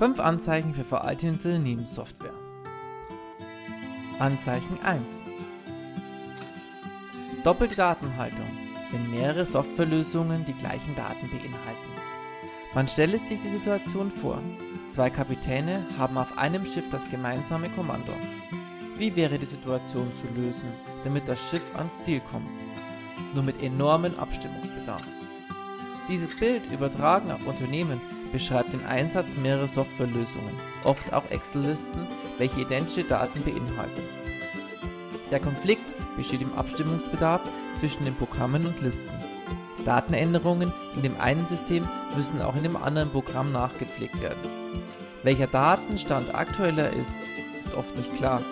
5 Anzeichen für veraltete Unternehmenssoftware. Anzeichen 1. Doppelte Datenhaltung, wenn mehrere Softwarelösungen die gleichen Daten beinhalten. Man stelle sich die Situation vor. Zwei Kapitäne haben auf einem Schiff das gemeinsame Kommando. Wie wäre die Situation zu lösen, damit das Schiff ans Ziel kommt? Nur mit enormem Abstimmungsbedarf. Dieses Bild übertragen auf Unternehmen beschreibt den Einsatz mehrerer Softwarelösungen, oft auch Excel-Listen, welche identische Daten beinhalten. Der Konflikt besteht im Abstimmungsbedarf zwischen den Programmen und Listen. Datenänderungen in dem einen System müssen auch in dem anderen Programm nachgepflegt werden. Welcher Datenstand aktueller ist, ist oft nicht klar.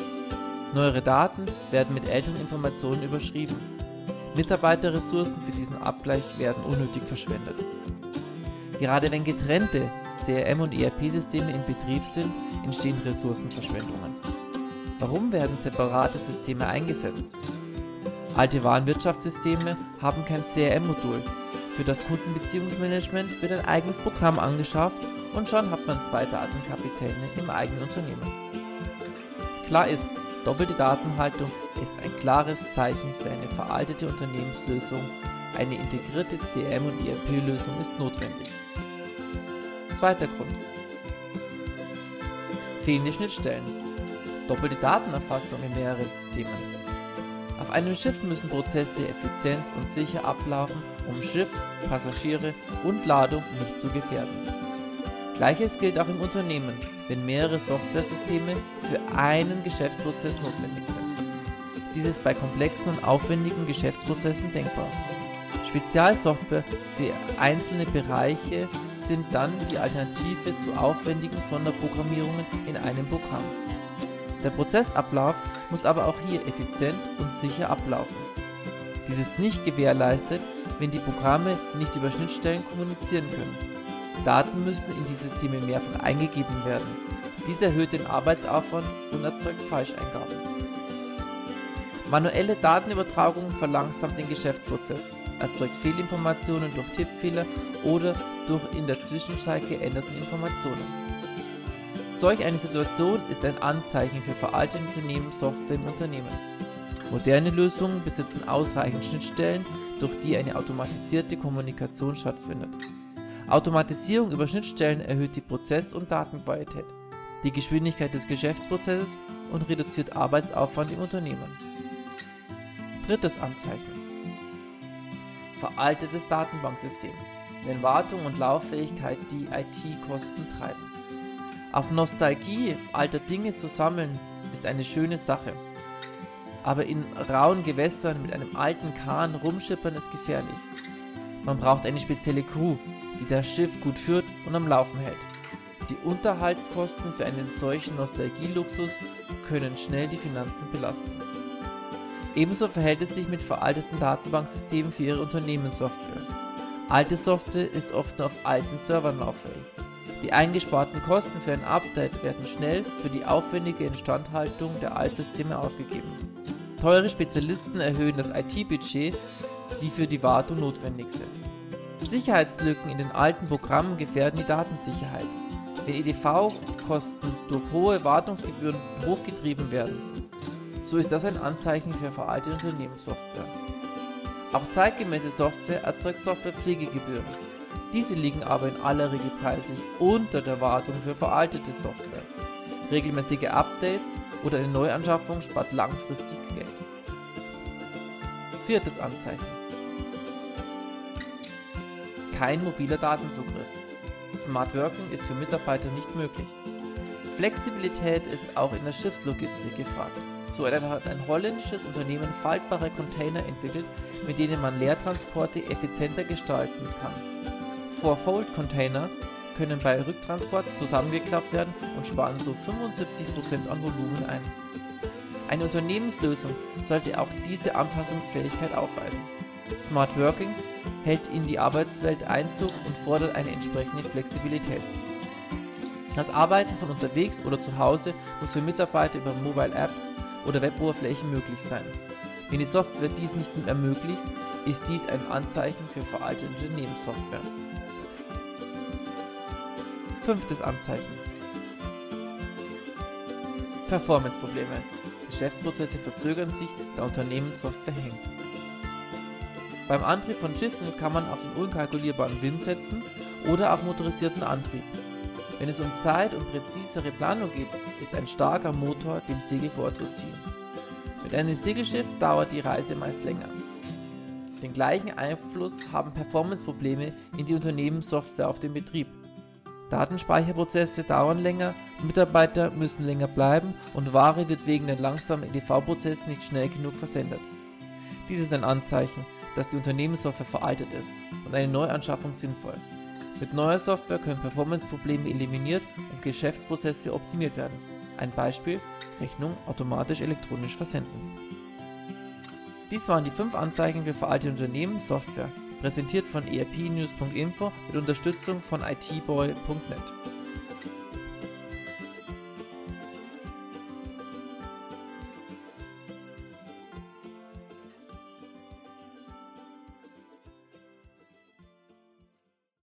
Neuere Daten werden mit älteren Informationen überschrieben. Mitarbeiterressourcen für diesen Abgleich werden unnötig verschwendet. Gerade wenn getrennte CRM- und ERP-Systeme in Betrieb sind, entstehen Ressourcenverschwendungen. Warum werden separate Systeme eingesetzt? Alte Warenwirtschaftssysteme haben kein CRM-Modul. Für das Kundenbeziehungsmanagement wird ein eigenes Programm angeschafft und schon hat man zwei Datenkapitäne im eigenen Unternehmen. Klar ist, doppelte Datenhaltung ist ein klares Zeichen für eine veraltete Unternehmenslösung. Eine integrierte CRM- und ERP-Lösung ist notwendig. Zweiter Grund. Fehlende Schnittstellen. Doppelte Datenerfassung in mehreren Systemen. Auf einem Schiff müssen Prozesse effizient und sicher ablaufen, um Schiff, Passagiere und Ladung nicht zu gefährden. Gleiches gilt auch im Unternehmen, wenn mehrere Softwaresysteme für einen Geschäftsprozess notwendig sind. Dies ist bei komplexen und aufwendigen Geschäftsprozessen denkbar. Spezialsoftware für einzelne Bereiche sind dann die Alternative zu aufwendigen Sonderprogrammierungen in einem Programm. Der Prozessablauf muss aber auch hier effizient und sicher ablaufen. Dies ist nicht gewährleistet, wenn die Programme nicht über Schnittstellen kommunizieren können. Daten müssen in die Systeme mehrfach eingegeben werden. Dies erhöht den Arbeitsaufwand und erzeugt Falscheingaben. Manuelle Datenübertragung verlangsamt den Geschäftsprozess, erzeugt Fehlinformationen durch Tippfehler oder durch in der Zwischenzeit geänderten Informationen. Solch eine Situation ist ein Anzeichen für veraltete Unternehmenssoftware im Unternehmen. Moderne Lösungen besitzen ausreichend Schnittstellen, durch die eine automatisierte Kommunikation stattfindet. Automatisierung über Schnittstellen erhöht die Prozess- und Datenqualität, die Geschwindigkeit des Geschäftsprozesses und reduziert Arbeitsaufwand im Unternehmen. Drittes Anzeichen. Veraltetes Datenbanksystem, wenn Wartung und Lauffähigkeit die IT-Kosten treiben. Auf Nostalgie alter Dinge zu sammeln, ist eine schöne Sache. Aber in rauen Gewässern mit einem alten Kahn rumschippern ist gefährlich. Man braucht eine spezielle Crew, die das Schiff gut führt und am Laufen hält. Die Unterhaltskosten für einen solchen Nostalgieluxus können schnell die Finanzen belasten. Ebenso verhält es sich mit veralteten Datenbanksystemen für ihre Unternehmenssoftware. Alte Software ist oft nur auf alten Servern lauffähig. Die eingesparten Kosten für ein Update werden schnell für die aufwendige Instandhaltung der Altsysteme ausgegeben. Teure Spezialisten erhöhen das IT-Budget, die für die Wartung notwendig sind. Sicherheitslücken in den alten Programmen gefährden die Datensicherheit. Wenn EDV-Kosten durch hohe Wartungsgebühren hochgetrieben werden, so ist das ein Anzeichen für veraltete Unternehmenssoftware. Auch zeitgemäße Software erzeugt Softwarepflegegebühren. Diese liegen aber in aller Regel preislich unter der Wartung für veraltete Software. Regelmäßige Updates oder eine Neuanschaffung spart langfristig Geld. Viertes Anzeichen. Kein mobiler Datenzugriff. Smart Working ist für Mitarbeiter nicht möglich. Flexibilität ist auch in der Schiffslogistik gefragt. So hat ein holländisches Unternehmen faltbare Container entwickelt, mit denen man Leertransporte effizienter gestalten kann. Four-Fold-Container können bei Rücktransport zusammengeklappt werden und sparen so 75% an Volumen ein. Eine Unternehmenslösung sollte auch diese Anpassungsfähigkeit aufweisen. Smart Working hält in die Arbeitswelt Einzug und fordert eine entsprechende Flexibilität. Das Arbeiten von unterwegs oder zu Hause muss für Mitarbeiter über Mobile Apps oder Weboberflächen möglich sein. Wenn die Software dies nicht ermöglicht, ist dies ein Anzeichen für veraltete Unternehmenssoftware. Fünftes Anzeichen. Performance-Probleme. Geschäftsprozesse verzögern sich, da Unternehmenssoftware hängt. Beim Antrieb von Schiffen kann man auf den unkalkulierbaren Wind setzen oder auf motorisierten Antrieb. Wenn es um Zeit und präzisere Planung geht, ist ein starker Motor dem Segel vorzuziehen. Mit einem Segelschiff dauert die Reise meist länger. Den gleichen Einfluss haben Performance-Probleme in die Unternehmenssoftware auf den Betrieb. Datenspeicherprozesse dauern länger, Mitarbeiter müssen länger bleiben und Ware wird wegen den langsamen EDV-Prozessen nicht schnell genug versendet. Dies ist ein Anzeichen, dass die Unternehmenssoftware veraltet ist und eine Neuanschaffung sinnvoll. Mit neuer Software können Performance-Probleme eliminiert und Geschäftsprozesse optimiert werden. Ein Beispiel: Rechnung automatisch elektronisch versenden. Dies waren die 5 Anzeichen für veraltete Unternehmenssoftware, präsentiert von erpnews.info mit Unterstützung von itboy.net.